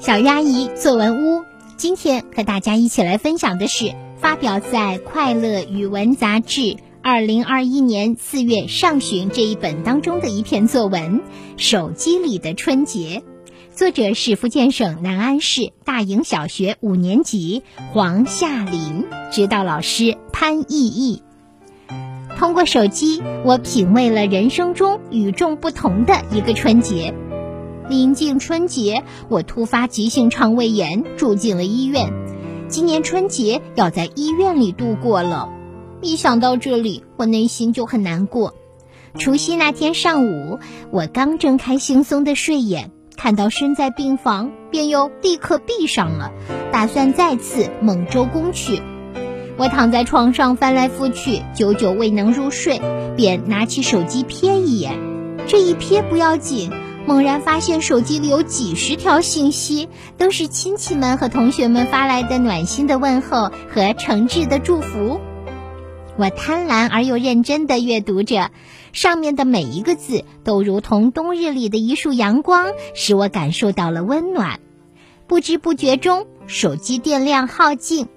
小鱼阿姨作文屋，今天和大家一起来分享的是发表在《快乐语文杂志》二零二一年四月上旬这一本当中的一篇作文《手机里的春节》，作者是福建省南安市大营小学五年级黄夏林，指导老师潘毅毅。通过手机，我品味了人生中与众不同的一个春节。临近春节，我突发急性肠胃炎，住进了医院。今年春节要在医院里度过了，一想到这里，我内心就很难过。除夕那天上午，我刚睁开惺忪的睡眼，看到身在病房，便又立刻闭上了，打算再次猛周公去。我躺在床上翻来覆去，久久未能入睡，便拿起手机瞥一眼。这一瞥不要紧。猛然发现手机里有几十条信息，都是亲戚们和同学们发来的暖心的问候和诚挚的祝福。我贪婪而又认真地阅读着，上面的每一个字都如同冬日里的一束阳光，使我感受到了温暖。不知不觉中，手机电量耗尽，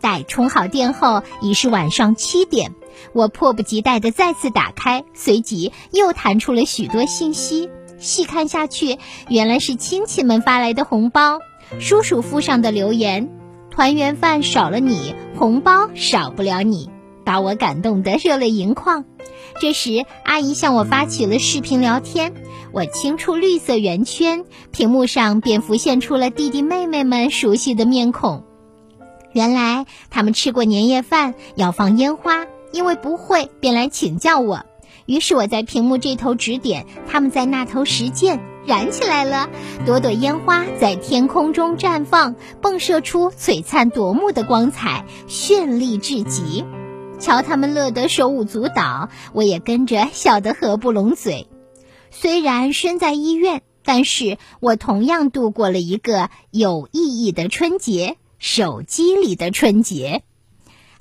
待充好电后，已是晚上七点。我迫不及待地再次打开，随即又弹出了许多信息。细看下去，原来是亲戚们发来的红包。叔叔附上的留言：“团圆饭少了你，红包少不了你。”把我感动得热泪盈眶。这时，阿姨向我发起了视频聊天，我轻触绿色圆圈，屏幕上便浮现出了弟弟妹妹们熟悉的面孔。原来他们吃过年夜饭，要放烟花，因为不会，便来请教我。于是我在屏幕这头指点，他们在那头实践，燃起来了。朵朵烟花在天空中绽放，迸射出璀璨夺目的光彩，绚丽至极。瞧他们乐得手舞足蹈，我也跟着笑得合不拢嘴。虽然身在医院，但是我同样度过了一个有意义的春节——手机里的春节。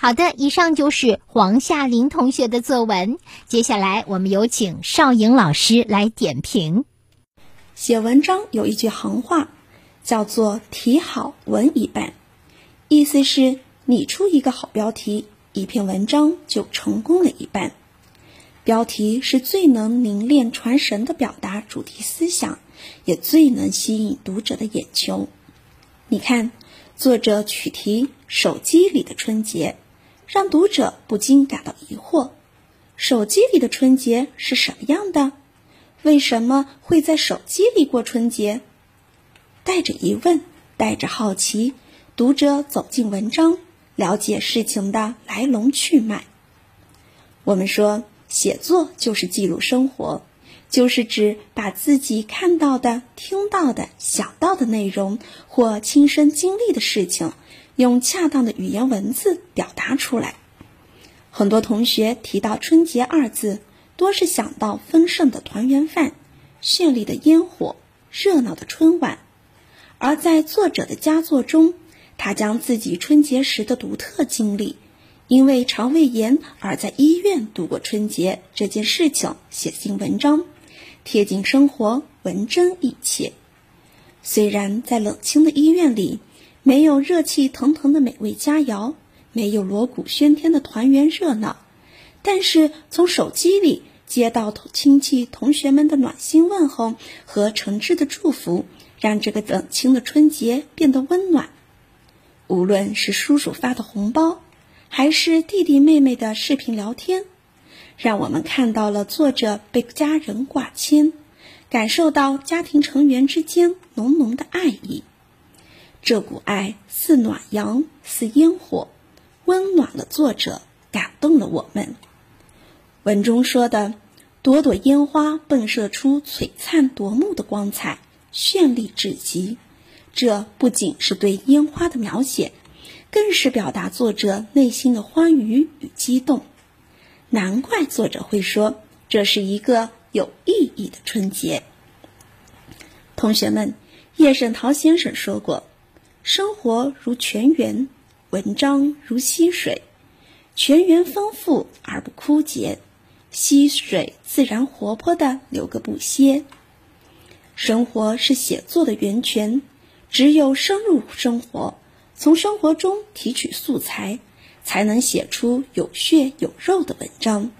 好的，以上就是黄夏玲同学的作文。接下来，我们有请邵颖老师来点评。写文章有一句行话，叫做“题好文一半”，意思是拟出一个好标题，一篇文章就成功了一半。标题是最能凝练传神的表达主题思想，也最能吸引读者的眼球。你看，作者取题“手机里的春节”。让读者不禁感到疑惑：手机里的春节是什么样的？为什么会在手机里过春节？带着疑问，带着好奇，读者走进文章，了解事情的来龙去脉。我们说，写作就是记录生活，就是指把自己看到的、听到的、想到的内容或亲身经历的事情。用恰当的语言文字表达出来。很多同学提到“春节”二字，多是想到丰盛的团圆饭、绚丽的烟火、热闹的春晚。而在作者的佳作中，他将自己春节时的独特经历，因为肠胃炎而在医院度过春节这件事情写进文章，贴近生活，文真意切。虽然在冷清的医院里。没有热气腾腾的美味佳肴，没有锣鼓喧天的团圆热闹，但是从手机里接到亲戚同学们的暖心问候和诚挚的祝福，让这个冷清的春节变得温暖。无论是叔叔发的红包，还是弟弟妹妹的视频聊天，让我们看到了作者被家人挂牵，感受到家庭成员之间浓浓的爱意。这股爱似暖阳，似烟火，温暖了作者，感动了我们。文中说的“朵朵烟花迸射出璀璨夺目的光彩，绚丽至极”，这不仅是对烟花的描写，更是表达作者内心的欢愉与激动。难怪作者会说这是一个有意义的春节。同学们，叶圣陶先生说过。生活如泉源，文章如溪水，泉源丰富而不枯竭，溪水自然活泼的流个不歇。生活是写作的源泉，只有深入生活，从生活中提取素材，才能写出有血有肉的文章。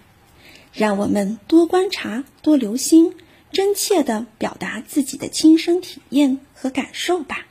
让我们多观察，多留心，真切地表达自己的亲身体验和感受吧。